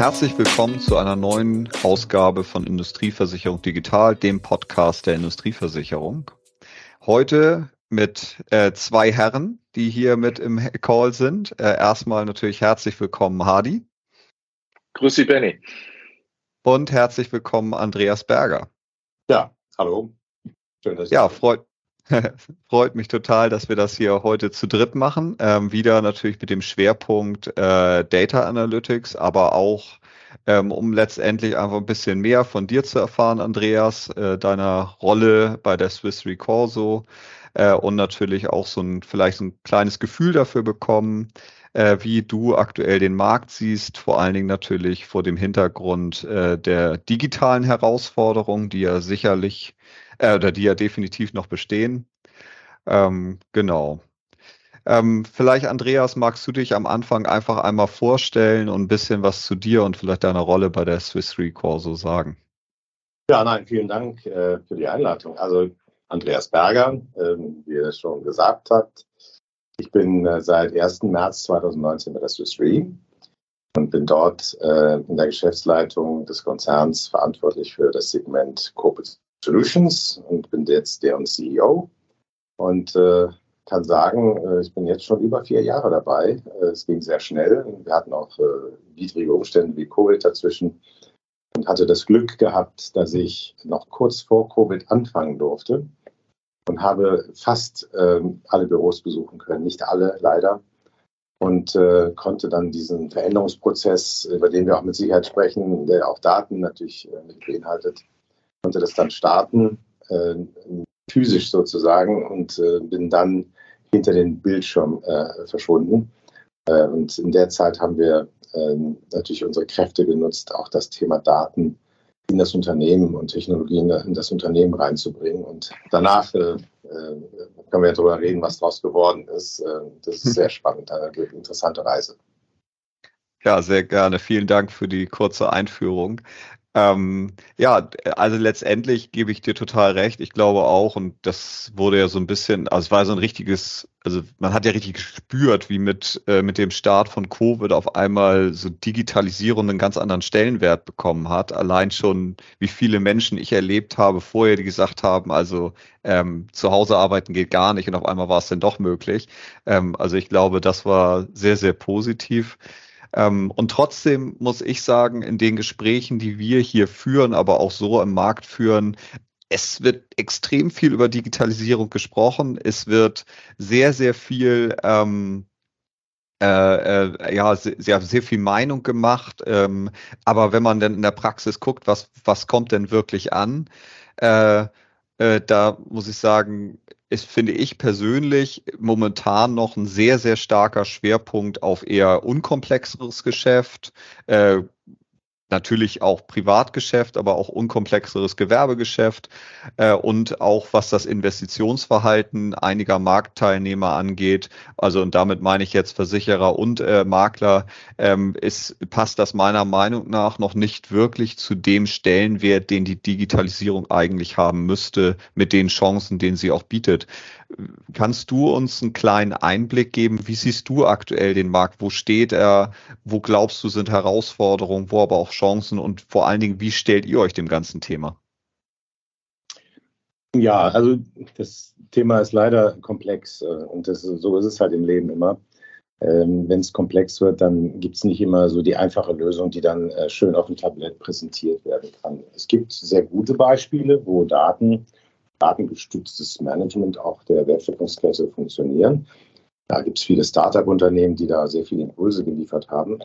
Herzlich willkommen zu einer neuen Ausgabe von Industrieversicherung Digital, dem Podcast der Industrieversicherung. Heute mit äh, zwei Herren, die hier mit im Call sind. Äh, erstmal natürlich herzlich willkommen, Hadi. Grüß Sie, Benny. Und herzlich willkommen, Andreas Berger. Ja, hallo. Schön, dass ja, freut, freut mich total, dass wir das hier heute zu dritt machen. Ähm, wieder natürlich mit dem Schwerpunkt äh, Data Analytics, aber auch ähm, um letztendlich einfach ein bisschen mehr von dir zu erfahren, Andreas, äh, deiner Rolle bei der Swiss Recorso äh, und natürlich auch so ein vielleicht so ein kleines Gefühl dafür bekommen, äh, wie du aktuell den Markt siehst, vor allen Dingen natürlich vor dem Hintergrund äh, der digitalen Herausforderungen, die ja sicherlich äh, oder die ja definitiv noch bestehen. Ähm, genau. Ähm, vielleicht, Andreas, magst du dich am Anfang einfach einmal vorstellen und ein bisschen was zu dir und vielleicht deiner Rolle bei der Swiss Re Corso sagen? Ja, nein, vielen Dank äh, für die Einladung. Also Andreas Berger, äh, wie er schon gesagt hat, ich bin äh, seit 1. März 2019 bei der Swiss Re und bin dort äh, in der Geschäftsleitung des Konzerns verantwortlich für das Segment Corporate Solutions und bin jetzt deren CEO und äh, kann sagen, äh, ich bin jetzt schon über vier Jahre dabei. Äh, es ging sehr schnell. Wir hatten auch äh, widrige Umstände wie Covid dazwischen und hatte das Glück gehabt, dass ich noch kurz vor Covid anfangen durfte und habe fast ähm, alle Büros besuchen können. Nicht alle, leider. Und konnte dann diesen Veränderungsprozess, über den wir auch mit Sicherheit sprechen, der auch Daten natürlich mit beinhaltet, konnte das dann starten, physisch sozusagen, und äh, bin dann hinter den Bildschirm äh, verschwunden. Äh, und in der Zeit haben wir ähm, natürlich unsere Kräfte genutzt, auch das Thema Daten in das Unternehmen und Technologien in das Unternehmen reinzubringen. Und danach äh, äh, können wir darüber reden, was daraus geworden ist. das ist sehr spannend, eine interessante Reise. Ja, sehr gerne. Vielen Dank für die kurze Einführung. Ähm, ja, also letztendlich gebe ich dir total recht. Ich glaube auch, und das wurde ja so ein bisschen, also es war so ein richtiges, also man hat ja richtig gespürt, wie mit, äh, mit dem Start von Covid auf einmal so Digitalisierung einen ganz anderen Stellenwert bekommen hat. Allein schon, wie viele Menschen ich erlebt habe vorher, die gesagt haben, also ähm, zu Hause arbeiten geht gar nicht und auf einmal war es denn doch möglich. Ähm, also ich glaube, das war sehr, sehr positiv. Ähm, und trotzdem muss ich sagen, in den Gesprächen, die wir hier führen, aber auch so im Markt führen, es wird extrem viel über Digitalisierung gesprochen. Es wird sehr, sehr viel ähm, äh, äh, ja, sehr, sehr viel Meinung gemacht. Ähm, aber wenn man dann in der Praxis guckt, was, was kommt denn wirklich an, äh, äh, da muss ich sagen, ist, finde ich persönlich, momentan noch ein sehr, sehr starker Schwerpunkt auf eher unkomplexeres Geschäft, äh, natürlich auch Privatgeschäft, aber auch unkomplexeres Gewerbegeschäft äh, und auch was das Investitionsverhalten einiger Marktteilnehmer angeht. Also und damit meine ich jetzt Versicherer und äh, Makler, ähm, ist, passt das meiner Meinung nach noch nicht wirklich zu dem Stellenwert, den die Digitalisierung eigentlich haben müsste, mit den Chancen, den sie auch bietet. Kannst du uns einen kleinen Einblick geben? Wie siehst du aktuell den Markt? Wo steht er? Wo glaubst du sind Herausforderungen? Wo aber auch Chancen? Und vor allen Dingen, wie stellt ihr euch dem ganzen Thema? Ja, also das Thema ist leider komplex äh, und das, so ist es halt im Leben immer. Ähm, Wenn es komplex wird, dann gibt es nicht immer so die einfache Lösung, die dann äh, schön auf dem Tablett präsentiert werden kann. Es gibt sehr gute Beispiele, wo Daten datengestütztes Management auch der Wertschöpfungskette funktionieren. Da gibt es viele Start-up-Unternehmen, die da sehr viele Impulse geliefert haben.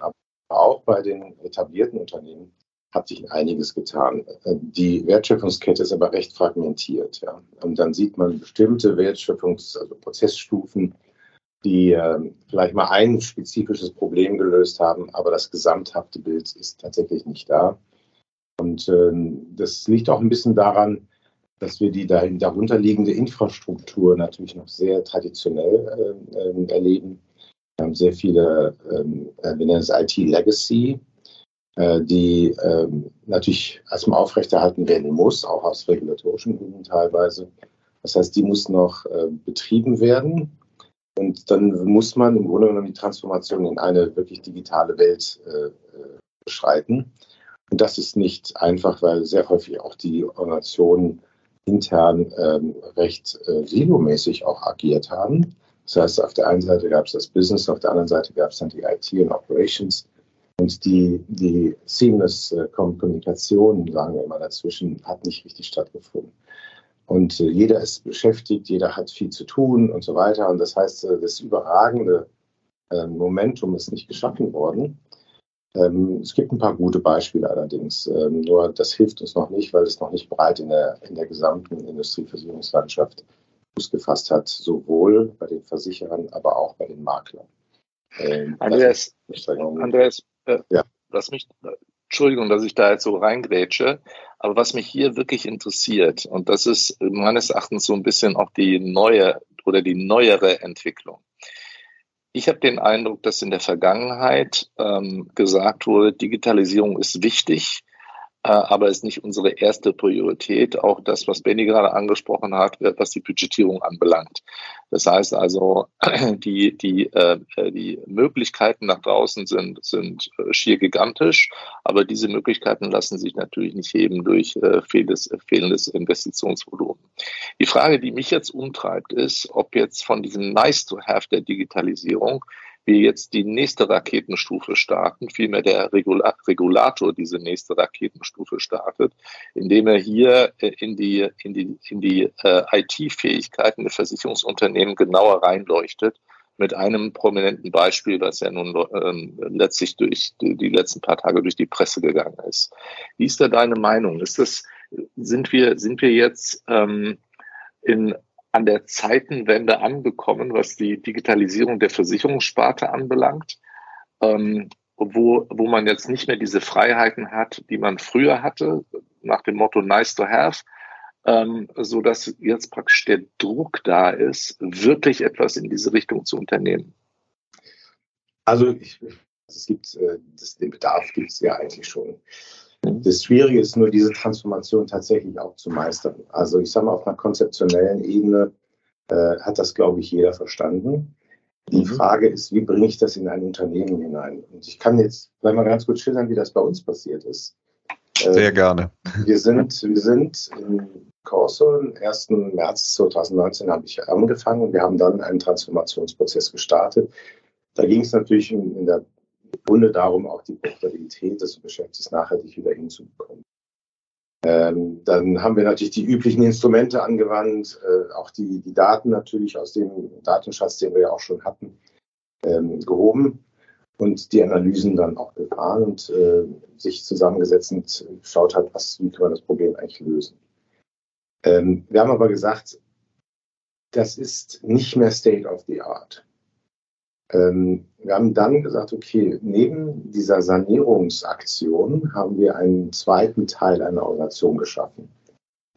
Auch bei den etablierten Unternehmen hat sich einiges getan. Die Wertschöpfungskette ist aber recht fragmentiert. Ja. Und dann sieht man bestimmte Wertschöpfungs-, also Prozessstufen, die äh, vielleicht mal ein spezifisches Problem gelöst haben, aber das gesamthafte Bild ist tatsächlich nicht da. Und äh, das liegt auch ein bisschen daran, dass wir die darunterliegende Infrastruktur natürlich noch sehr traditionell äh, erleben. Wir haben sehr viele, ähm, äh, wir nennen es IT-Legacy, äh, die ähm, natürlich erstmal aufrechterhalten werden muss, auch aus regulatorischen Gründen teilweise. Das heißt, die muss noch äh, betrieben werden. Und dann muss man im Grunde genommen die Transformation in eine wirklich digitale Welt äh, äh beschreiten. Und das ist nicht einfach, weil sehr häufig auch die Organisationen intern ähm, recht äh, silomäßig auch agiert haben. Das heißt, auf der einen Seite gab es das Business, auf der anderen Seite gab es dann die IT und Operations. Und die, die seamless äh, Kommunikation, sagen wir immer dazwischen, hat nicht richtig stattgefunden. Und äh, jeder ist beschäftigt, jeder hat viel zu tun und so weiter. Und das heißt, äh, das überragende äh, Momentum ist nicht geschaffen worden. Ähm, es gibt ein paar gute Beispiele allerdings. Ähm, nur das hilft uns noch nicht, weil es noch nicht breit in der, in der gesamten Industrieversicherungslandschaft Fuß gefasst hat, sowohl bei den Versicherern, aber auch bei den Maklern. Ähm, Andreas, Andreas äh, ja. lass mich, Entschuldigung, dass ich da jetzt so reingrätsche, aber was mich hier wirklich interessiert, und das ist meines Erachtens so ein bisschen auch die neue oder die neuere Entwicklung. Ich habe den Eindruck, dass in der Vergangenheit ähm, gesagt wurde, Digitalisierung ist wichtig, aber ist nicht unsere erste Priorität. Auch das, was Benny gerade angesprochen hat, äh, was die Budgetierung anbelangt. Das heißt also, die, die, äh, die Möglichkeiten nach draußen sind, sind schier gigantisch, aber diese Möglichkeiten lassen sich natürlich nicht heben durch fehlendes, fehlendes Investitionsvolumen. Die Frage, die mich jetzt umtreibt, ist, ob jetzt von diesem Nice-to-Have der Digitalisierung wir jetzt die nächste Raketenstufe starten, vielmehr der Regulator diese nächste Raketenstufe startet, indem er hier äh, in die, in die, in die äh, IT-Fähigkeiten der Versicherungsunternehmen genauer reinleuchtet mit einem prominenten Beispiel, das ja nun ähm, letztlich durch die, die, letzten paar Tage durch die Presse gegangen ist. Wie ist da deine Meinung? Ist das, sind wir, sind wir jetzt ähm, in an der Zeitenwende angekommen, was die Digitalisierung der Versicherungssparte anbelangt, ähm, wo, wo man jetzt nicht mehr diese Freiheiten hat, die man früher hatte, nach dem Motto nice to have, ähm, so dass jetzt praktisch der Druck da ist, wirklich etwas in diese Richtung zu unternehmen. Also ich, es gibt, äh, das, den Bedarf gibt es ja eigentlich schon. Das Schwierige ist nur, diese Transformation tatsächlich auch zu meistern. Also ich sage mal, auf einer konzeptionellen Ebene äh, hat das, glaube ich, jeder verstanden. Die mhm. Frage ist, wie bringe ich das in ein Unternehmen hinein? Und ich kann jetzt vielleicht mal ganz kurz schildern, wie das bei uns passiert ist. Äh, Sehr gerne. Wir sind, wir sind in Corso, am 1. März 2019 habe ich angefangen und wir haben dann einen Transformationsprozess gestartet. Da ging es natürlich in, in der Grunde darum, auch die Profitabilität des Geschäftes nachhaltig wieder hinzubekommen. Ähm, dann haben wir natürlich die üblichen Instrumente angewandt, äh, auch die, die Daten natürlich aus dem Datenschatz, den wir ja auch schon hatten, ähm, gehoben und die Analysen dann auch gefahren und äh, sich zusammengesetzt und geschaut hat, was, wie können wir das Problem eigentlich lösen. Ähm, wir haben aber gesagt, das ist nicht mehr State of the Art. Ähm, wir haben dann gesagt, okay, neben dieser Sanierungsaktion haben wir einen zweiten Teil einer Organisation geschaffen.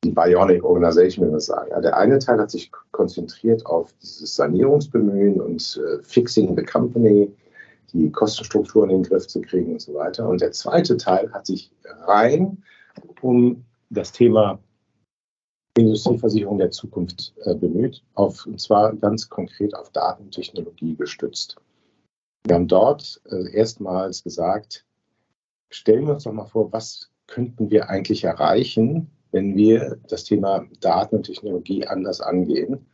Die Bionic Organization, wie wir sagen. Ja, der eine Teil hat sich konzentriert auf dieses Sanierungsbemühen und äh, Fixing the Company, die Kostenstrukturen in den Griff zu kriegen und so weiter. Und der zweite Teil hat sich rein um das Thema Industrieversicherung der Zukunft äh, bemüht, auf, und zwar ganz konkret auf Datentechnologie gestützt. Wir haben dort äh, erstmals gesagt, stellen wir uns doch mal vor, was könnten wir eigentlich erreichen, wenn wir das Thema Daten und Technologie anders angehen,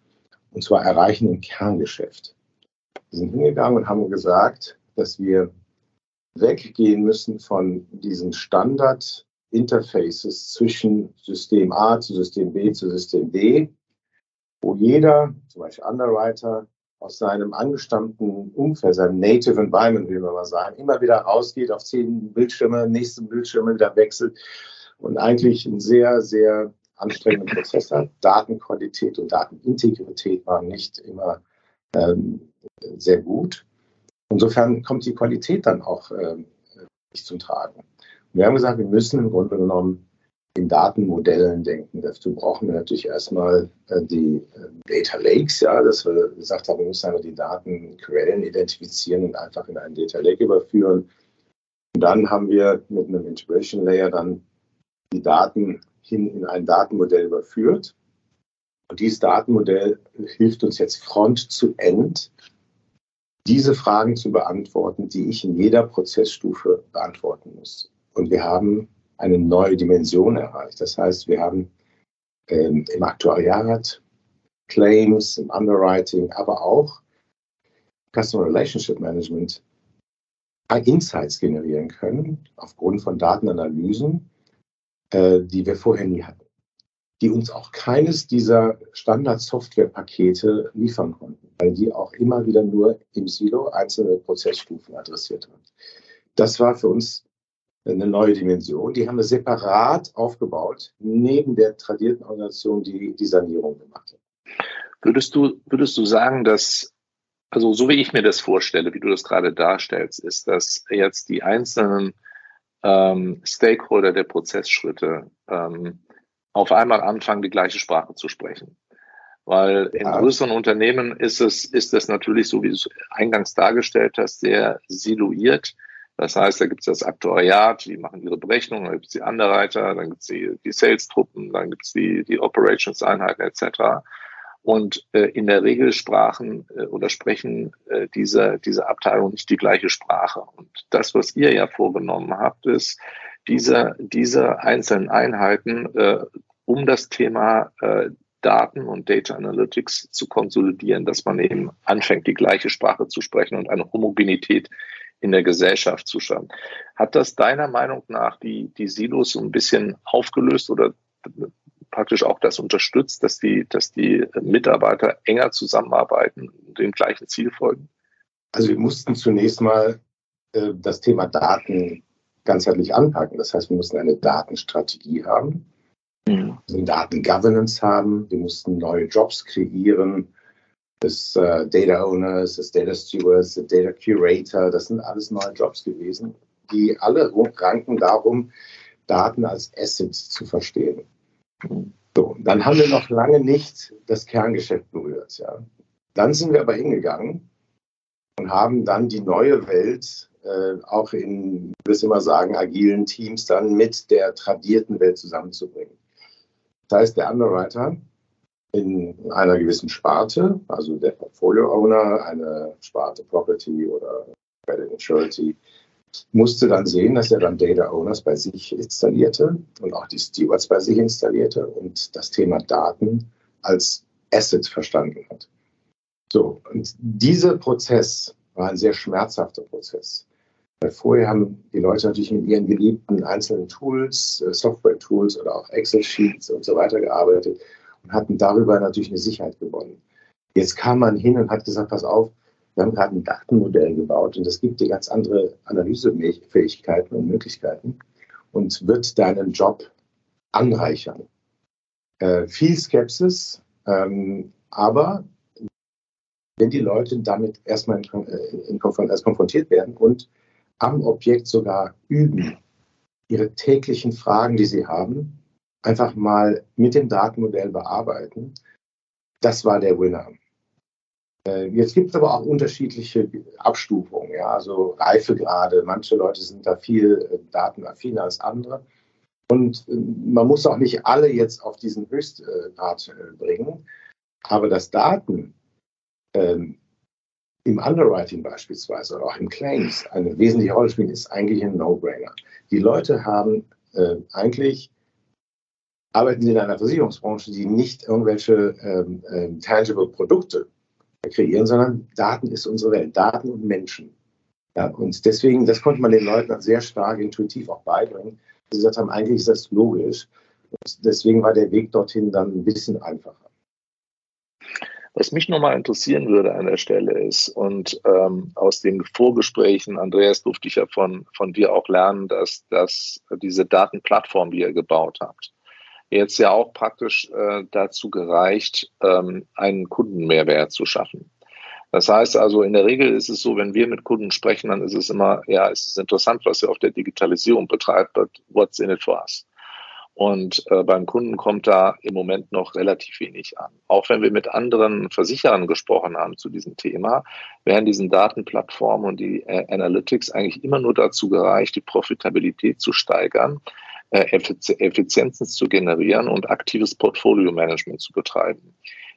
und zwar erreichen im Kerngeschäft. Wir sind hingegangen und haben gesagt, dass wir weggehen müssen von diesen Standard Interfaces zwischen System A zu System B zu System D, wo jeder, zum Beispiel Underwriter, aus seinem angestammten Umfeld, seinem Native Environment, wie wir mal sagen, immer wieder rausgeht, auf zehn Bildschirme, nächsten Bildschirme wieder wechselt und eigentlich einen sehr, sehr anstrengenden Prozess hat. Datenqualität und Datenintegrität waren nicht immer ähm, sehr gut. Insofern kommt die Qualität dann auch ähm, nicht zum Tragen. Wir haben gesagt, wir müssen im Grunde genommen in Datenmodellen denken. Dazu brauchen wir natürlich erstmal äh, die äh, Data Lakes, ja, dass wir gesagt haben, wir müssen einfach die Datenquellen identifizieren und einfach in einen Data Lake überführen. Und dann haben wir mit einem Integration Layer dann die Daten hin in ein Datenmodell überführt. Und dieses Datenmodell hilft uns jetzt Front zu End diese Fragen zu beantworten, die ich in jeder Prozessstufe beantworten muss. Und wir haben eine neue Dimension erreicht. Das heißt, wir haben ähm, im Aktuariat Claims, im Underwriting, aber auch Customer Relationship Management Insights generieren können aufgrund von Datenanalysen, äh, die wir vorher nie hatten, die uns auch keines dieser Standard-Software-Pakete liefern konnten, weil die auch immer wieder nur im Silo einzelne Prozessstufen adressiert haben. Das war für uns eine neue Dimension. Die haben wir separat aufgebaut, neben der tradierten Organisation, die die Sanierung gemacht hat. Würdest du, würdest du sagen, dass also so wie ich mir das vorstelle, wie du das gerade darstellst, ist, dass jetzt die einzelnen ähm, Stakeholder der Prozessschritte ähm, auf einmal anfangen, die gleiche Sprache zu sprechen. Weil in ja. größeren Unternehmen ist es, ist es natürlich, so wie du es eingangs dargestellt hast, sehr siluiert. Das heißt, da gibt es das Aktuariat, die machen ihre Berechnungen, dann gibt es die Underwriter, dann gibt es die, die Sales-Truppen, dann gibt es die, die Operations-Einheiten etc. Und äh, in der Regel sprachen äh, oder sprechen äh, diese, diese Abteilung nicht die gleiche Sprache. Und das, was ihr ja vorgenommen habt, ist, diese, diese einzelnen Einheiten äh, um das Thema äh, Daten und Data Analytics zu konsolidieren, dass man eben anfängt, die gleiche Sprache zu sprechen und eine Homogenität in der Gesellschaft zu schaffen. Hat das deiner Meinung nach die, die Silos so ein bisschen aufgelöst oder praktisch auch das unterstützt, dass die, dass die Mitarbeiter enger zusammenarbeiten und dem gleichen Ziel folgen? Also wir mussten zunächst mal äh, das Thema Daten ganzheitlich anpacken. Das heißt, wir mussten eine Datenstrategie haben, mhm. eine Datengovernance haben, wir mussten neue Jobs kreieren, des äh, Data Owners, des Data Stewards, des Data Curator, das sind alles neue Jobs gewesen, die alle ranken darum, Daten als Assets zu verstehen. So, dann haben wir noch lange nicht das Kerngeschäft berührt. Ja. Dann sind wir aber hingegangen und haben dann die neue Welt äh, auch in, ich will immer sagen, agilen Teams dann mit der tradierten Welt zusammenzubringen. Das heißt, der Underwriter in einer gewissen Sparte, also der Portfolio Owner, eine Sparte Property oder Credit and musste dann sehen, dass er dann Data Owners bei sich installierte und auch die Stewards bei sich installierte und das Thema Daten als Asset verstanden hat. So, und dieser Prozess war ein sehr schmerzhafter Prozess. Weil vorher haben die Leute natürlich mit ihren geliebten einzelnen Tools, äh, Software-Tools oder auch Excel-Sheets und so weiter gearbeitet und hatten darüber natürlich eine Sicherheit gewonnen. Jetzt kam man hin und hat gesagt, pass auf, wir haben gerade ein Datenmodell gebaut und das gibt dir ganz andere Analysefähigkeiten und Möglichkeiten und wird deinen Job anreichern. Äh, viel Skepsis, ähm, aber wenn die Leute damit erstmal in, äh, in, in, erst konfrontiert werden und am Objekt sogar üben, ihre täglichen Fragen, die sie haben, einfach mal mit dem Datenmodell bearbeiten, das war der Winner. Äh, jetzt gibt es aber auch unterschiedliche Abstufungen, ja, also Reifegrade. Manche Leute sind da viel äh, datenaffiner als andere. Und äh, man muss auch nicht alle jetzt auf diesen Höchstgrad bringen. Aber das Daten ähm, im Underwriting beispielsweise oder auch im Claims eine wesentliche Rolle spielen, ist eigentlich ein No-Brainer. Die Leute haben äh, eigentlich arbeiten sie in einer Versicherungsbranche, die nicht irgendwelche ähm, äh, tangible Produkte kreieren, sondern Daten ist unsere Welt, Daten und Menschen. Ja, und deswegen, das konnte man den Leuten sehr stark intuitiv auch beibringen. Sie gesagt haben, eigentlich ist das logisch. Und deswegen war der Weg dorthin dann ein bisschen einfacher. Was mich nochmal interessieren würde an der Stelle ist, und ähm, aus den Vorgesprächen, Andreas, durfte ich ja von, von dir auch lernen, dass, dass diese Datenplattform, die ihr gebaut habt, jetzt ja auch praktisch äh, dazu gereicht, ähm, einen Kundenmehrwert zu schaffen. Das heißt also, in der Regel ist es so, wenn wir mit Kunden sprechen, dann ist es immer, ja, es ist interessant, was ihr auf der Digitalisierung betreibt, but what's in it for us? Und äh, beim Kunden kommt da im Moment noch relativ wenig an. Auch wenn wir mit anderen Versicherern gesprochen haben zu diesem Thema, werden diesen Datenplattformen und die äh, Analytics eigentlich immer nur dazu gereicht, die Profitabilität zu steigern, Effizienzen zu generieren und aktives Portfolio-Management zu betreiben.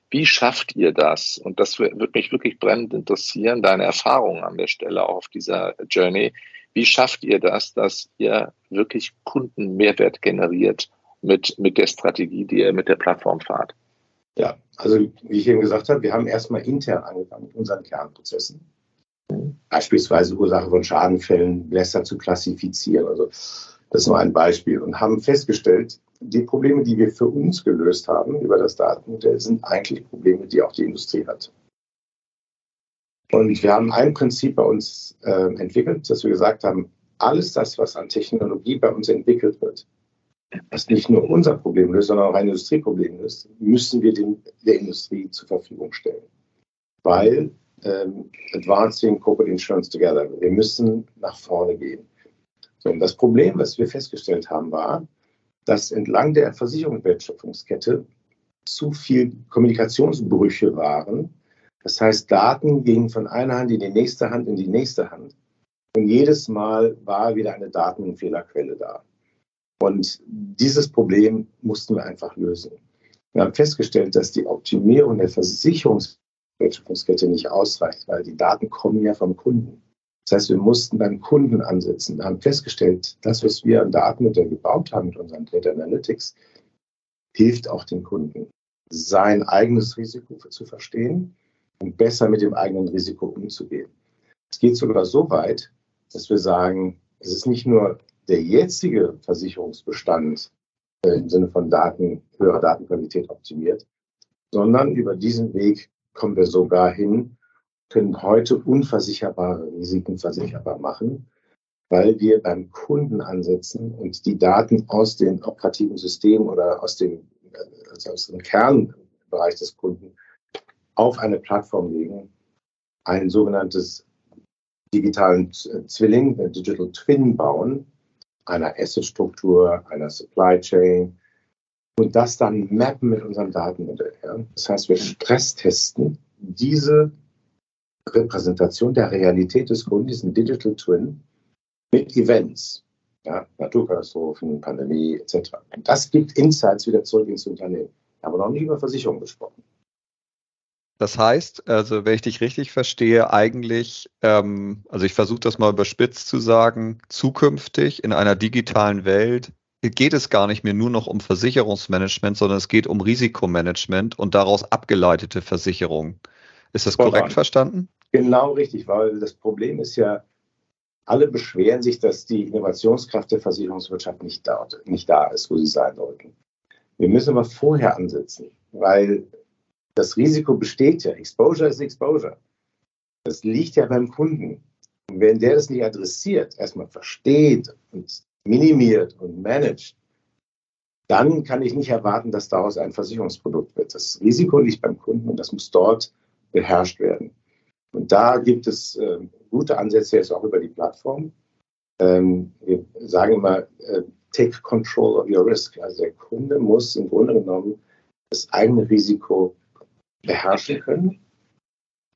Wie schafft ihr das? Und das würde mich wirklich brennend interessieren, deine Erfahrungen an der Stelle auch auf dieser Journey. Wie schafft ihr das, dass ihr wirklich Kundenmehrwert generiert mit, mit der Strategie, die ihr mit der Plattform fahrt? Ja, also wie ich eben gesagt habe, wir haben erstmal intern angefangen mit unseren Kernprozessen. Beispielsweise Ursache von Schadenfällen besser zu klassifizieren. Also das nur ein Beispiel. Und haben festgestellt, die Probleme, die wir für uns gelöst haben über das Datenmodell, sind eigentlich Probleme, die auch die Industrie hat. Und wir haben ein Prinzip bei uns äh, entwickelt, dass wir gesagt haben, alles das, was an Technologie bei uns entwickelt wird, was nicht nur unser Problem löst, sondern auch ein Industrieproblem löst, müssen wir dem, der Industrie zur Verfügung stellen. Weil ähm, Advancing Corporate Insurance Together, wir müssen nach vorne gehen. Und das Problem, was wir festgestellt haben, war, dass entlang der Versicherungswertschöpfungskette zu viel Kommunikationsbrüche waren. Das heißt, Daten gingen von einer Hand in die nächste Hand in die nächste Hand. Und jedes Mal war wieder eine Datenfehlerquelle da. Und dieses Problem mussten wir einfach lösen. Wir haben festgestellt, dass die Optimierung der Versicherungswertschöpfungskette nicht ausreicht, weil die Daten kommen ja vom Kunden. Das heißt, wir mussten beim Kunden ansetzen. Wir haben festgestellt, das, was wir an Datenmodell gebaut haben mit unseren Data Analytics, hilft auch dem Kunden, sein eigenes Risiko zu verstehen und besser mit dem eigenen Risiko umzugehen. Es geht sogar so weit, dass wir sagen, es ist nicht nur der jetzige Versicherungsbestand äh, im Sinne von Daten, höherer Datenqualität optimiert, sondern über diesen Weg kommen wir sogar hin, können heute unversicherbare Risiken versicherbar machen, weil wir beim Kunden ansetzen und die Daten aus dem operativen System oder aus dem, also aus dem Kernbereich des Kunden auf eine Plattform legen, ein sogenanntes digitalen Zwilling, Digital Twin bauen, einer Asset-Struktur, einer Supply Chain und das dann mappen mit unserem Datenmodell. Ja. Das heißt, wir stresstesten diese Repräsentation der Realität des Kunden, diesen Digital Twin, mit Events, ja, Naturkatastrophen, Pandemie etc. Und das gibt Insights wieder zurück ins Unternehmen. Wir haben noch nicht über Versicherung gesprochen. Das heißt, also wenn ich dich richtig verstehe, eigentlich, ähm, also ich versuche das mal überspitzt zu sagen, zukünftig in einer digitalen Welt geht es gar nicht mehr nur noch um Versicherungsmanagement, sondern es geht um Risikomanagement und daraus abgeleitete Versicherungen. Ist das korrekt verstanden? Genau richtig, weil das Problem ist ja, alle beschweren sich, dass die Innovationskraft der Versicherungswirtschaft nicht da, nicht da ist, wo sie sein sollten. Wir müssen aber vorher ansetzen, weil das Risiko besteht ja. Exposure ist Exposure. Das liegt ja beim Kunden. Und wenn der das nicht adressiert, erstmal versteht und minimiert und managt, dann kann ich nicht erwarten, dass daraus ein Versicherungsprodukt wird. Das Risiko liegt beim Kunden und das muss dort beherrscht werden. Und da gibt es äh, gute Ansätze jetzt auch über die Plattform. Ähm, wir sagen immer, äh, take control of your risk. Also der Kunde muss im Grunde genommen das eigene Risiko beherrschen können.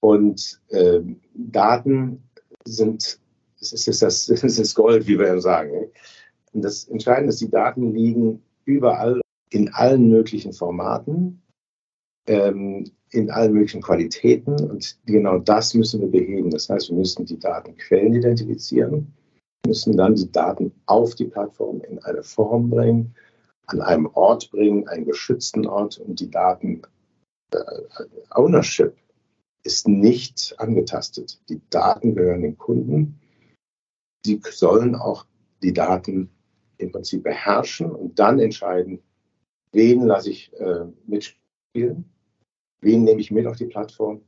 Und äh, Daten sind, es ist, das, das ist Gold, wie wir sagen. Und das Entscheidende ist, die Daten liegen überall in allen möglichen Formaten, ähm, in allen möglichen Qualitäten. Und genau das müssen wir beheben. Das heißt, wir müssen die Datenquellen identifizieren, müssen dann die Daten auf die Plattform in eine Form bringen, an einem Ort bringen, einen geschützten Ort und die Daten äh, Ownership ist nicht angetastet. Die Daten gehören den Kunden. Sie sollen auch die Daten im Prinzip beherrschen und dann entscheiden, wen lasse ich äh, mitspielen, wen nehme ich mit auf die Plattform,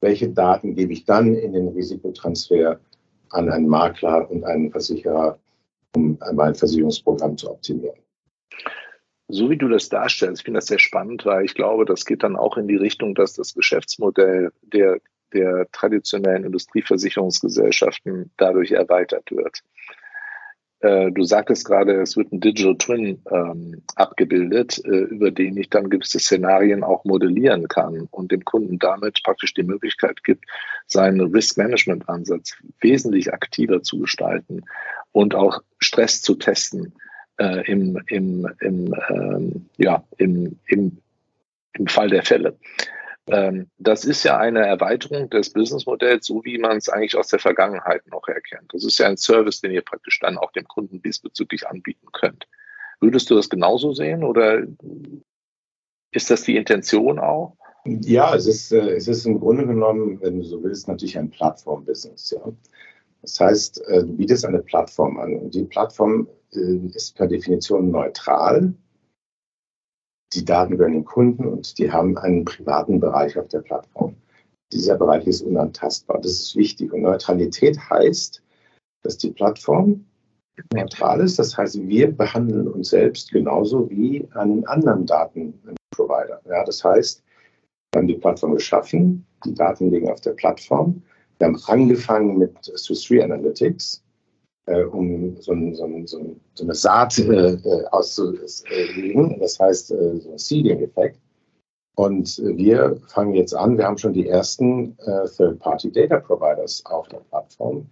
welche Daten gebe ich dann in den Risikotransfer an einen Makler und einen Versicherer, um mein Versicherungsprogramm zu optimieren so wie du das darstellst, ich finde das sehr spannend, weil ich glaube, das geht dann auch in die Richtung, dass das Geschäftsmodell der, der traditionellen Industrieversicherungsgesellschaften dadurch erweitert wird. Äh, du sagtest gerade, es wird ein Digital Twin ähm, abgebildet, äh, über den ich dann gewisse Szenarien auch modellieren kann und dem Kunden damit praktisch die Möglichkeit gibt, seinen Risk-Management-Ansatz wesentlich aktiver zu gestalten und auch Stress zu testen äh, im, im, im, ähm, ja, im, im im Fall der Fälle. Ähm, das ist ja eine Erweiterung des Businessmodells, so wie man es eigentlich aus der Vergangenheit noch erkennt. Das ist ja ein Service, den ihr praktisch dann auch dem Kunden diesbezüglich anbieten könnt. Würdest du das genauso sehen oder ist das die Intention auch? Ja, es ist, äh, es ist im Grunde genommen, wenn du so willst, natürlich ein Plattform-Business. Ja. Das heißt, äh, du bietest eine Plattform an und die Plattform äh, ist per Definition neutral die Daten gehören den Kunden und die haben einen privaten Bereich auf der Plattform. Dieser Bereich ist unantastbar. Das ist wichtig. Und Neutralität heißt, dass die Plattform neutral ist. Das heißt, wir behandeln uns selbst genauso wie einen anderen Datenprovider. Ja, das heißt, wir haben die Plattform geschaffen, die Daten liegen auf der Plattform. Wir haben angefangen mit Swiss 3 Analytics äh, um so, ein, so, ein, so, eine Saat äh, äh auszulegen. Das heißt, äh, so ein Seeding-Effekt. Und wir fangen jetzt an, wir haben schon die ersten äh, Third-Party-Data-Providers auf der Plattform,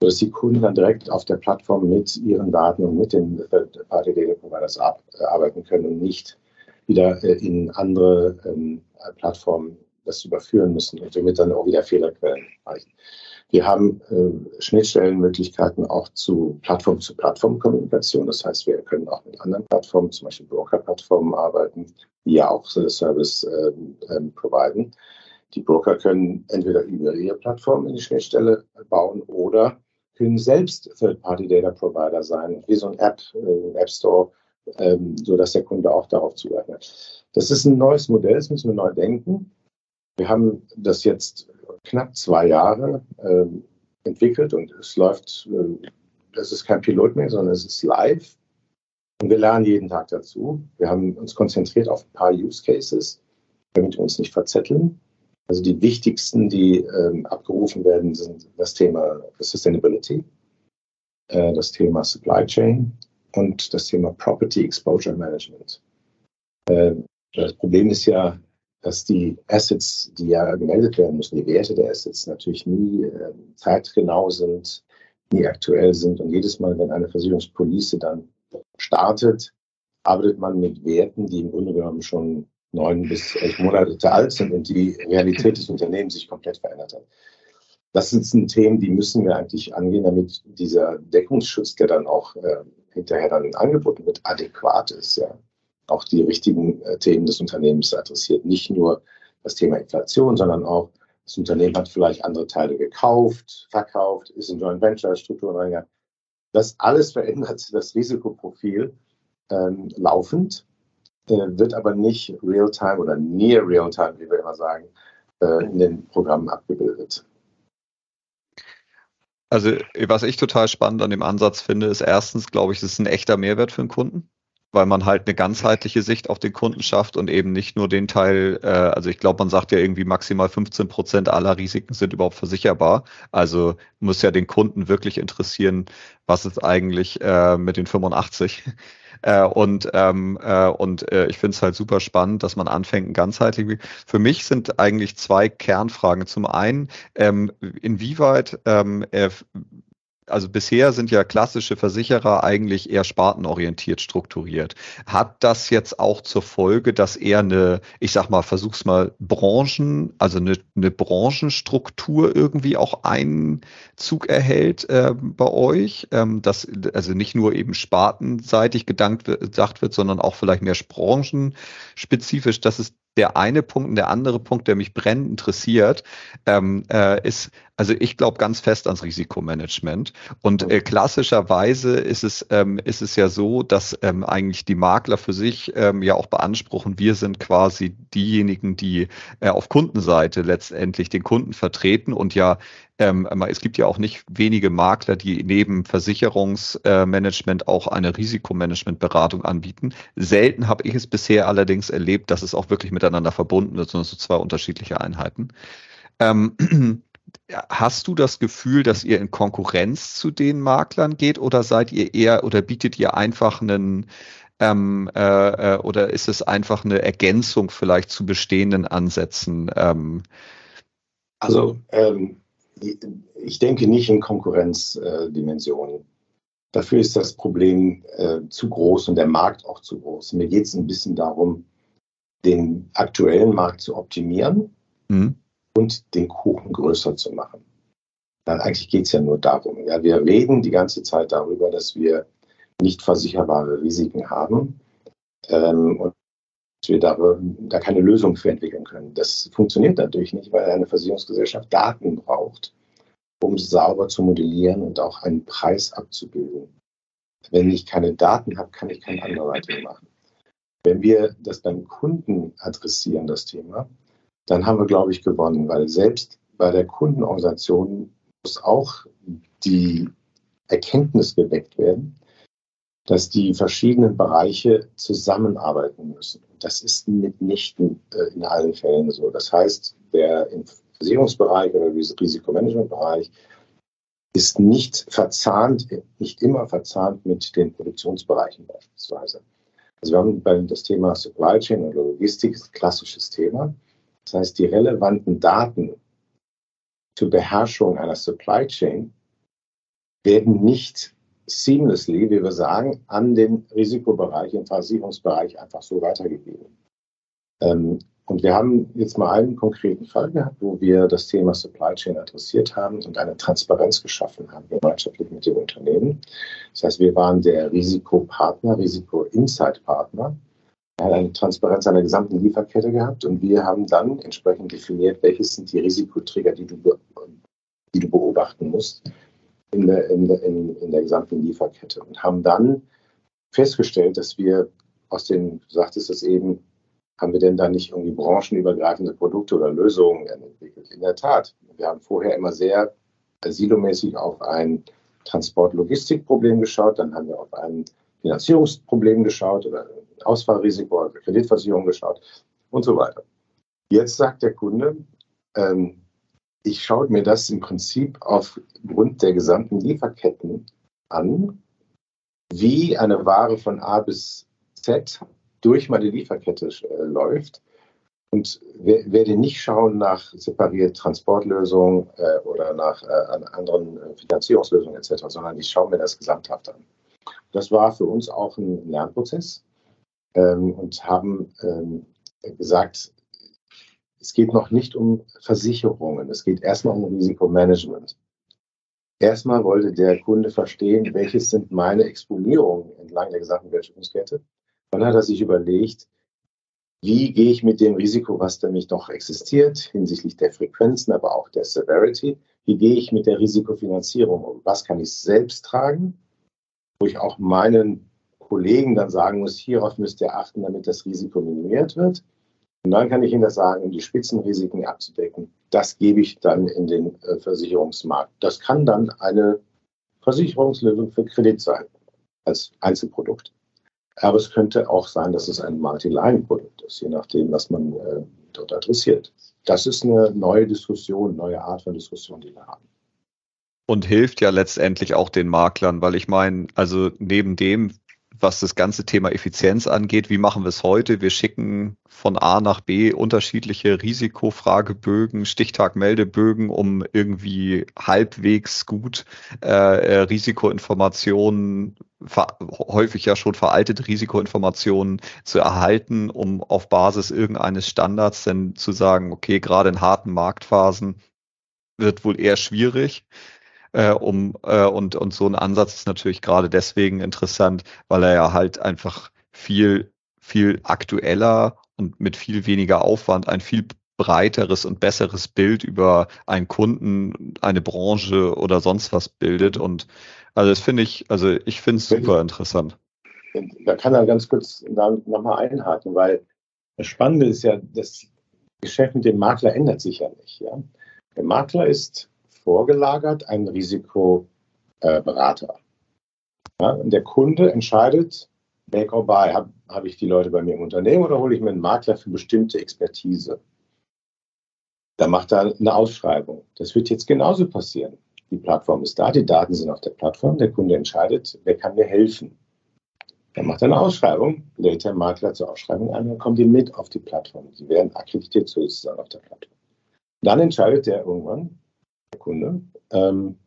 sodass die Kunden dann direkt auf der Plattform mit ihren Daten und mit den Third-Party-Data-Providers arbeiten können und nicht wieder äh, in andere ähm, Plattformen das überführen müssen und somit dann auch wieder Fehlerquellen erreichen. Wir haben äh, Schnittstellenmöglichkeiten auch zu Plattform-zu-Plattform-Kommunikation. Das heißt, wir können auch mit anderen Plattformen, zum Beispiel Broker-Plattformen arbeiten, die ja auch so Service äh, ähm, providen. Die Broker können entweder über ihre Plattform in die Schnittstelle bauen oder können selbst Third-Party-Data-Provider sein, wie so ein App, äh, App Store, ähm, so dass der Kunde auch darauf zugreifen kann. Das ist ein neues Modell, das müssen wir neu denken. Wir haben das jetzt knapp zwei Jahre äh, entwickelt und es läuft, äh, das ist kein Pilot mehr, sondern es ist live. Und wir lernen jeden Tag dazu. Wir haben uns konzentriert auf ein paar Use Cases, damit wir uns nicht verzetteln. Also die wichtigsten, die ähm, abgerufen werden, sind das Thema Sustainability, äh, das Thema Supply Chain und das Thema Property Exposure Management. Äh, das Problem ist ja, dass die Assets, die ja gemeldet werden müssen, die Werte der Assets natürlich nie äh, zeitgenau sind, nie aktuell sind. Und jedes Mal, wenn eine Versicherungspolice dann startet, arbeitet man mit Werten, die im Grunde genommen schon neun bis elf Monate alt sind und die Realität des Unternehmens sich komplett verändert hat. Das sind Themen, die müssen wir eigentlich angehen, damit dieser Deckungsschutz, der dann auch äh, hinterher dann angeboten wird, adäquat ist. Ja auch die richtigen äh, Themen des Unternehmens adressiert. Nicht nur das Thema Inflation, sondern auch das Unternehmen hat vielleicht andere Teile gekauft, verkauft, ist in Joint Venture Strukturen reingegangen. Das alles verändert das Risikoprofil ähm, laufend, äh, wird aber nicht real-time oder near real-time, wie wir immer sagen, äh, in den Programmen abgebildet. Also, was ich total spannend an dem Ansatz finde, ist erstens, glaube ich, es ist ein echter Mehrwert für den Kunden weil man halt eine ganzheitliche Sicht auf den Kunden schafft und eben nicht nur den Teil, äh, also ich glaube, man sagt ja irgendwie maximal 15 Prozent aller Risiken sind überhaupt versicherbar. Also muss ja den Kunden wirklich interessieren, was ist eigentlich äh, mit den 85. Äh, und ähm, äh, und äh, ich finde es halt super spannend, dass man anfängt, ganzheitlich. Für mich sind eigentlich zwei Kernfragen. Zum einen, ähm, inwieweit ähm, also bisher sind ja klassische Versicherer eigentlich eher spartenorientiert strukturiert. Hat das jetzt auch zur Folge, dass eher eine, ich sag mal, versuch's mal, Branchen, also eine, eine Branchenstruktur irgendwie auch Einzug erhält äh, bei euch? Ähm, dass also nicht nur eben spartenseitig wird, gedacht wird, sondern auch vielleicht mehr branchenspezifisch. Das ist der eine Punkt und der andere Punkt, der mich brennend interessiert, ähm, äh, ist, also ich glaube ganz fest ans Risikomanagement. Und äh, klassischerweise ist es, ähm, ist es ja so, dass ähm, eigentlich die Makler für sich ähm, ja auch beanspruchen, wir sind quasi diejenigen, die äh, auf Kundenseite letztendlich den Kunden vertreten und ja ähm, es gibt ja auch nicht wenige Makler, die neben Versicherungsmanagement auch eine Risikomanagementberatung anbieten. Selten habe ich es bisher allerdings erlebt, dass es auch wirklich miteinander verbunden ist, sondern so zwei unterschiedliche Einheiten. Hast du das Gefühl, dass ihr in Konkurrenz zu den Maklern geht oder seid ihr eher oder bietet ihr einfach einen ähm, äh, äh oder ist es einfach eine Ergänzung vielleicht zu bestehenden Ansätzen? Ähm, also ähm, ich denke nicht in Konkurrenzdimensionen. Dafür ist das Problem äh, zu groß und der Markt auch zu groß. Mir geht es ein bisschen darum, den aktuellen Markt zu optimieren mhm. Und den Kuchen größer zu machen. Dann eigentlich geht es ja nur darum. Ja, wir reden die ganze Zeit darüber, dass wir nicht versicherbare Risiken haben ähm, und wir da, da keine Lösung für entwickeln können. Das funktioniert natürlich nicht, weil eine Versicherungsgesellschaft Daten braucht, um sauber zu modellieren und auch einen Preis abzubilden. Wenn ich keine Daten habe, kann ich kein Underwriting machen. Wenn wir das beim Kunden adressieren, das Thema, dann haben wir, glaube ich, gewonnen, weil selbst bei der Kundenorganisation muss auch die Erkenntnis geweckt werden, dass die verschiedenen Bereiche zusammenarbeiten müssen. Das ist mitnichten äh, in allen Fällen so. Das heißt, der Versicherungsbereich oder Risikomanagementbereich ist nicht verzahnt, nicht immer verzahnt mit den Produktionsbereichen beispielsweise. Also wir haben das Thema Supply Chain und Logistik ein klassisches Thema. Das heißt, die relevanten Daten zur Beherrschung einer Supply Chain werden nicht seamlessly, wie wir sagen, an den Risikobereich, den Versicherungsbereich einfach so weitergegeben. Ähm, und wir haben jetzt mal einen konkreten Fall gehabt, wo wir das Thema Supply Chain adressiert haben und eine Transparenz geschaffen haben, gemeinschaftlich mit dem Unternehmen. Das heißt, wir waren der Risikopartner, Risiko-Insight-Partner. Hat eine Transparenz einer gesamten Lieferkette gehabt und wir haben dann entsprechend definiert, welches sind die Risikoträger, die du, die du beobachten musst in der, in, der, in, in der gesamten Lieferkette und haben dann festgestellt, dass wir aus den, du sagtest es eben, haben wir denn da nicht irgendwie branchenübergreifende Produkte oder Lösungen entwickelt? In der Tat. Wir haben vorher immer sehr silomäßig auf ein Transport-Logistik-Problem geschaut, dann haben wir auf ein Finanzierungsproblem geschaut oder Ausfallrisiko oder Kreditversicherung geschaut und so weiter. Jetzt sagt der Kunde, ähm, ich schaue mir das im Prinzip aufgrund der gesamten Lieferketten an, wie eine Ware von A bis Z durch meine Lieferkette äh, läuft und werde nicht schauen nach separiert Transportlösungen äh, oder nach äh, anderen äh, Finanzierungslösungen etc., sondern ich schaue mir das gesamthaft an. Das war für uns auch ein Lernprozess ähm, und haben ähm, gesagt, es geht noch nicht um Versicherungen, es geht erstmal um Risikomanagement. Erstmal wollte der Kunde verstehen, welches sind meine Exponierungen entlang der gesamten Wertschöpfungskette dann hat er sich überlegt, wie gehe ich mit dem Risiko, was da nicht noch existiert, hinsichtlich der Frequenzen, aber auch der Severity, wie gehe ich mit der Risikofinanzierung um? Was kann ich selbst tragen, wo ich auch meinen Kollegen dann sagen muss, hierauf müsst ihr achten, damit das Risiko minimiert wird. Und dann kann ich Ihnen das sagen, um die Spitzenrisiken abzudecken. Das gebe ich dann in den äh, Versicherungsmarkt. Das kann dann eine Versicherungslösung für Kredit sein, als Einzelprodukt. Aber es könnte auch sein, dass es ein Multi-Line-Produkt ist, je nachdem, was man äh, dort adressiert. Das ist eine neue Diskussion, neue Art von Diskussion, die wir haben. Und hilft ja letztendlich auch den Maklern, weil ich meine, also neben dem, was das ganze Thema Effizienz angeht, wie machen wir es heute? Wir schicken von A nach B unterschiedliche Risikofragebögen, Stichtagmeldebögen, um irgendwie halbwegs gut äh, Risikoinformationen häufig ja schon veraltete Risikoinformationen zu erhalten, um auf Basis irgendeines Standards dann zu sagen, okay, gerade in harten Marktphasen wird wohl eher schwierig. Äh, um, äh, und, und so ein Ansatz ist natürlich gerade deswegen interessant, weil er ja halt einfach viel, viel aktueller und mit viel weniger Aufwand ein viel breiteres und besseres Bild über einen Kunden, eine Branche oder sonst was bildet. Und also das finde ich, also ich finde es super interessant. Da kann er ganz kurz nochmal einhaken, weil das Spannende ist ja, das Geschäft mit dem Makler ändert sich ja nicht. Ja? Der Makler ist vorgelagert ein Risikoberater. Ja? Und der Kunde entscheidet, make or buy, habe hab ich die Leute bei mir im Unternehmen oder hole ich mir einen Makler für bestimmte Expertise? Da macht er eine Ausschreibung. Das wird jetzt genauso passieren. Die Plattform ist da, die Daten sind auf der Plattform, der Kunde entscheidet, wer kann mir helfen. Er macht eine Ausschreibung, lädt der Makler zur Ausschreibung ein, dann kommen die mit auf die Plattform. Die werden akkreditiert sozusagen auf der Plattform. Dann entscheidet der irgendwann, Kunde, ähm,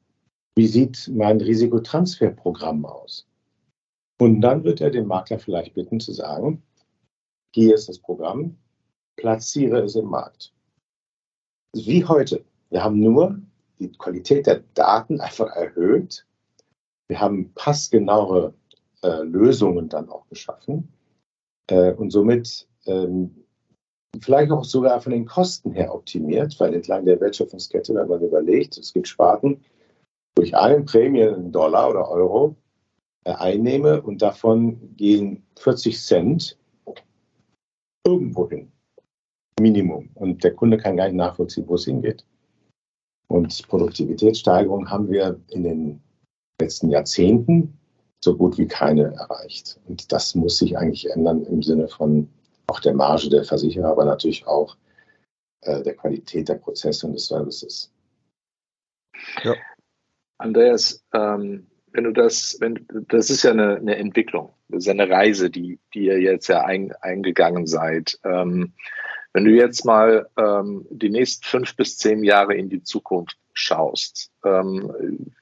wie sieht mein Risikotransferprogramm aus? Und dann wird er den Makler vielleicht bitten zu sagen, hier ist das Programm, platziere es im Markt. Wie heute. Wir haben nur die Qualität der Daten einfach erhöht. Wir haben passgenauere äh, Lösungen dann auch geschaffen äh, und somit ähm, vielleicht auch sogar von den Kosten her optimiert, weil entlang der Wertschöpfungskette, wenn man überlegt, es gibt Sparten, wo ich einen Prämie in Dollar oder Euro äh, einnehme und davon gehen 40 Cent irgendwo hin. Minimum. Und der Kunde kann gar nicht nachvollziehen, wo es hingeht. Und Produktivitätssteigerung haben wir in den letzten Jahrzehnten so gut wie keine erreicht. Und das muss sich eigentlich ändern im Sinne von auch der Marge der Versicherer, aber natürlich auch äh, der Qualität der Prozesse und des Services. Ja. Andreas, ähm, wenn du das, wenn das ist ja eine, eine, Entwicklung, das ist ja eine Reise, die, die ihr jetzt ja ein, eingegangen seid. Ähm, wenn du jetzt mal ähm, die nächsten fünf bis zehn Jahre in die Zukunft schaust, ähm,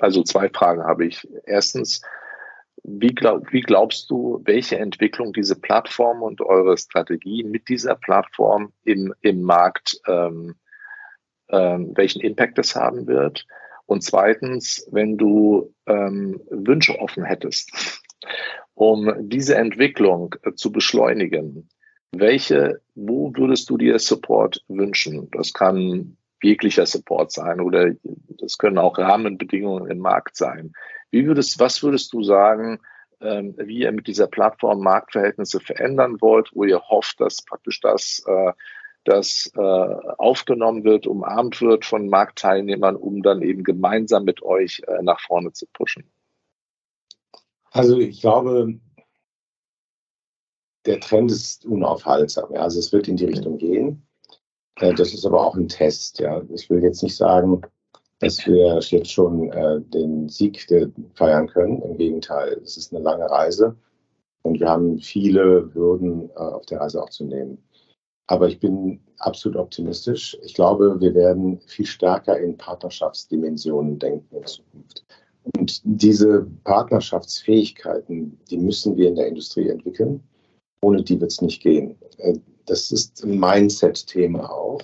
also zwei Fragen habe ich. Erstens, wie, glaub, wie glaubst du, welche Entwicklung diese Plattform und eure Strategie mit dieser Plattform im, im Markt, ähm, ähm, welchen Impact das haben wird? Und zweitens, wenn du ähm, Wünsche offen hättest, um diese Entwicklung äh, zu beschleunigen, welche, wo würdest du dir Support wünschen? Das kann jeglicher Support sein oder das können auch Rahmenbedingungen im Markt sein. Wie würdest, was würdest du sagen, ähm, wie ihr mit dieser Plattform Marktverhältnisse verändern wollt, wo ihr hofft, dass praktisch das, äh, das äh, aufgenommen wird, umarmt wird von Marktteilnehmern, um dann eben gemeinsam mit euch äh, nach vorne zu pushen? Also ich glaube, der Trend ist unaufhaltsam. Ja. Also es wird in die Richtung gehen. Äh, das ist aber auch ein Test. Ja. Ich will jetzt nicht sagen, dass wir jetzt schon äh, den Sieg feiern können. Im Gegenteil, es ist eine lange Reise und wir haben viele Hürden äh, auf der Reise auch zu nehmen. Aber ich bin absolut optimistisch. Ich glaube, wir werden viel stärker in Partnerschaftsdimensionen denken in Zukunft. Und diese Partnerschaftsfähigkeiten, die müssen wir in der Industrie entwickeln. Ohne die wird es nicht gehen. Äh, das ist ein Mindset-Thema auch.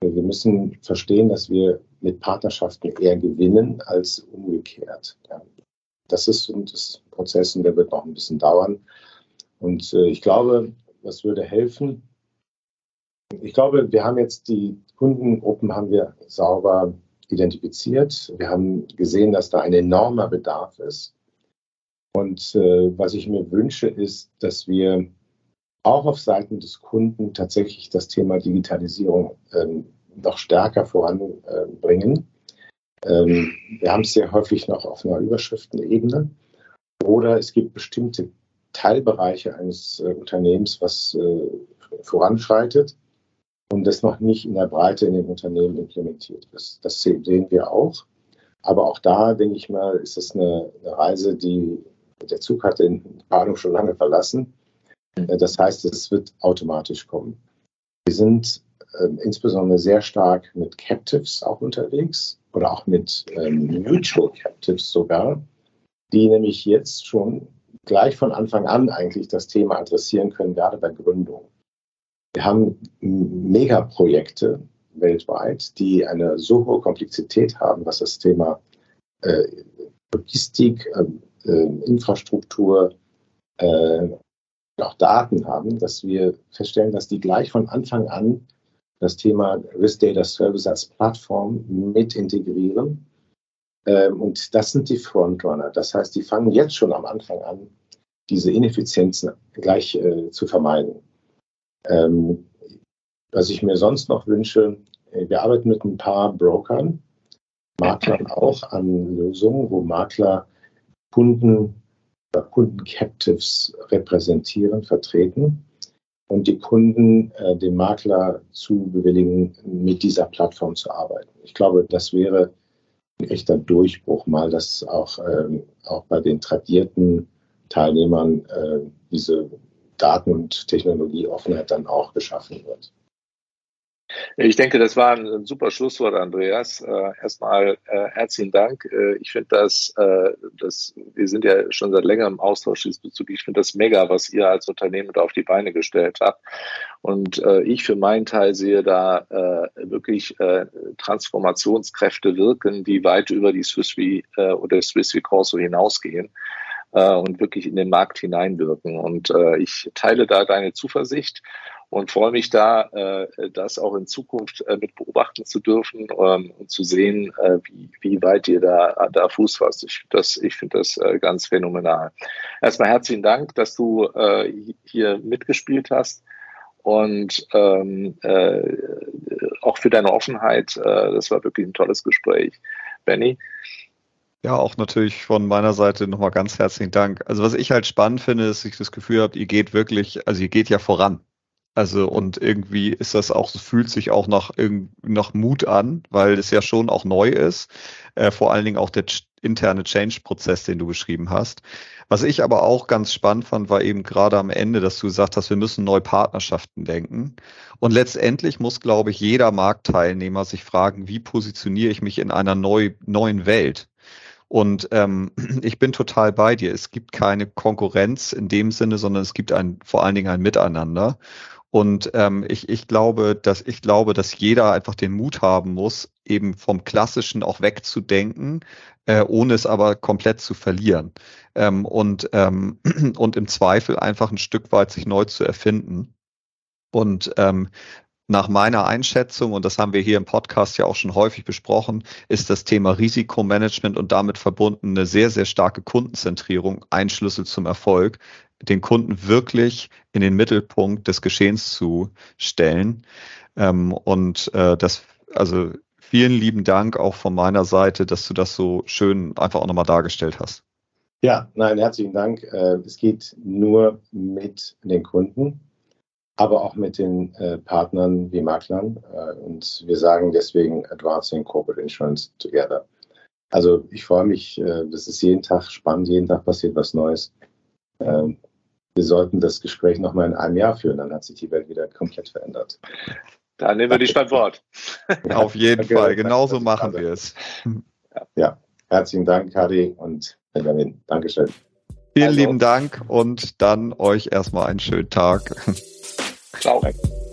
Wir müssen verstehen, dass wir mit Partnerschaften eher gewinnen als umgekehrt. Das ist ein Prozess und der wird noch ein bisschen dauern. Und äh, ich glaube, das würde helfen. Ich glaube, wir haben jetzt die Kundengruppen haben wir sauber identifiziert. Wir haben gesehen, dass da ein enormer Bedarf ist. Und äh, was ich mir wünsche, ist, dass wir auch auf Seiten des Kunden tatsächlich das Thema Digitalisierung ähm, noch stärker voranbringen. Ähm, wir haben es sehr häufig noch auf einer Überschriftenebene. Oder es gibt bestimmte Teilbereiche eines äh, Unternehmens, was äh, voranschreitet und das noch nicht in der Breite in den Unternehmen implementiert ist. Das sehen wir auch. Aber auch da, denke ich mal, ist es eine, eine Reise, die der Zug hat den Bahnhof schon lange verlassen. Äh, das heißt, es wird automatisch kommen. Wir sind äh, insbesondere sehr stark mit Captives auch unterwegs oder auch mit ähm, Mutual Captives sogar, die nämlich jetzt schon gleich von Anfang an eigentlich das Thema adressieren können, gerade bei Gründung. Wir haben Megaprojekte weltweit, die eine so hohe Komplexität haben, was das Thema äh, Logistik, äh, äh Infrastruktur, auch Daten haben, dass wir feststellen, dass die gleich von Anfang an das Thema Risk Data Service als Plattform mit integrieren. Ähm, und das sind die Frontrunner. Das heißt, die fangen jetzt schon am Anfang an, diese Ineffizienzen gleich äh, zu vermeiden. Ähm, was ich mir sonst noch wünsche, äh, wir arbeiten mit ein paar Brokern, Maklern auch an Lösungen, wo Makler Kunden Kunden-Captives repräsentieren, vertreten und die Kunden äh, dem Makler zu bewilligen, mit dieser Plattform zu arbeiten. Ich glaube, das wäre ein echter Durchbruch, mal dass auch, ähm, auch bei den tradierten Teilnehmern äh, diese Daten- und Technologieoffenheit dann auch geschaffen wird. Ich denke, das war ein, super Schlusswort, Andreas. Äh, erstmal äh, herzlichen Dank. Äh, ich finde das, äh, das, wir sind ja schon seit längerem im Austausch diesbezüglich. Ich finde das mega, was ihr als Unternehmen da auf die Beine gestellt habt. Und äh, ich für meinen Teil sehe da äh, wirklich äh, Transformationskräfte wirken, die weit über die Swiss äh, oder Swiss Corso hinausgehen äh, und wirklich in den Markt hineinwirken. Und äh, ich teile da deine Zuversicht und freue mich da, äh, das auch in Zukunft äh, mit beobachten zu dürfen ähm, und zu sehen, äh, wie, wie weit ihr da, da Fuß fasst. Ich, das, ich finde das äh, ganz phänomenal. Erstmal herzlichen Dank, dass du äh, hier mitgespielt hast und ähm, äh, auch für deine Offenheit. Äh, das war wirklich ein tolles Gespräch. Benny? Ja, auch natürlich von meiner Seite nochmal ganz herzlichen Dank. Also was ich halt spannend finde, ist, dass ich das Gefühl habe, ihr geht wirklich, also ihr geht ja voran. Also und irgendwie ist das auch, fühlt sich auch nach, nach Mut an, weil es ja schon auch neu ist. Äh, vor allen Dingen auch der interne Change-Prozess, den du beschrieben hast. Was ich aber auch ganz spannend fand, war eben gerade am Ende, dass du gesagt hast, wir müssen neue Partnerschaften denken. Und letztendlich muss, glaube ich, jeder Marktteilnehmer sich fragen, wie positioniere ich mich in einer neu, neuen Welt? Und ähm, ich bin total bei dir. Es gibt keine Konkurrenz in dem Sinne, sondern es gibt ein, vor allen Dingen ein Miteinander. Und ähm, ich, ich glaube, dass ich glaube, dass jeder einfach den Mut haben muss, eben vom Klassischen auch wegzudenken, äh, ohne es aber komplett zu verlieren. Ähm, und, ähm, und im Zweifel einfach ein Stück weit sich neu zu erfinden. Und ähm, nach meiner Einschätzung, und das haben wir hier im Podcast ja auch schon häufig besprochen, ist das Thema Risikomanagement und damit verbunden eine sehr, sehr starke Kundenzentrierung ein Schlüssel zum Erfolg, den Kunden wirklich in den Mittelpunkt des Geschehens zu stellen. Ähm, und äh, das, also vielen lieben Dank auch von meiner Seite, dass du das so schön einfach auch nochmal dargestellt hast. Ja, nein, herzlichen Dank. Äh, es geht nur mit den Kunden aber auch mit den äh, Partnern wie Maklern. Äh, und wir sagen deswegen Advancing Corporate Insurance Together. Also ich freue mich, äh, das ist jeden Tag spannend, jeden Tag passiert was Neues. Ähm, wir sollten das Gespräch nochmal in einem Jahr führen, dann hat sich die Welt wieder komplett verändert. Da nehmen wir dich beim Wort. Auf jeden Danke, Fall, genauso machen wir es. Ja, herzlichen Dank, Kadi und Benjamin. Dankeschön. Vielen also, lieben Dank und dann euch erstmal einen schönen Tag. Ciao.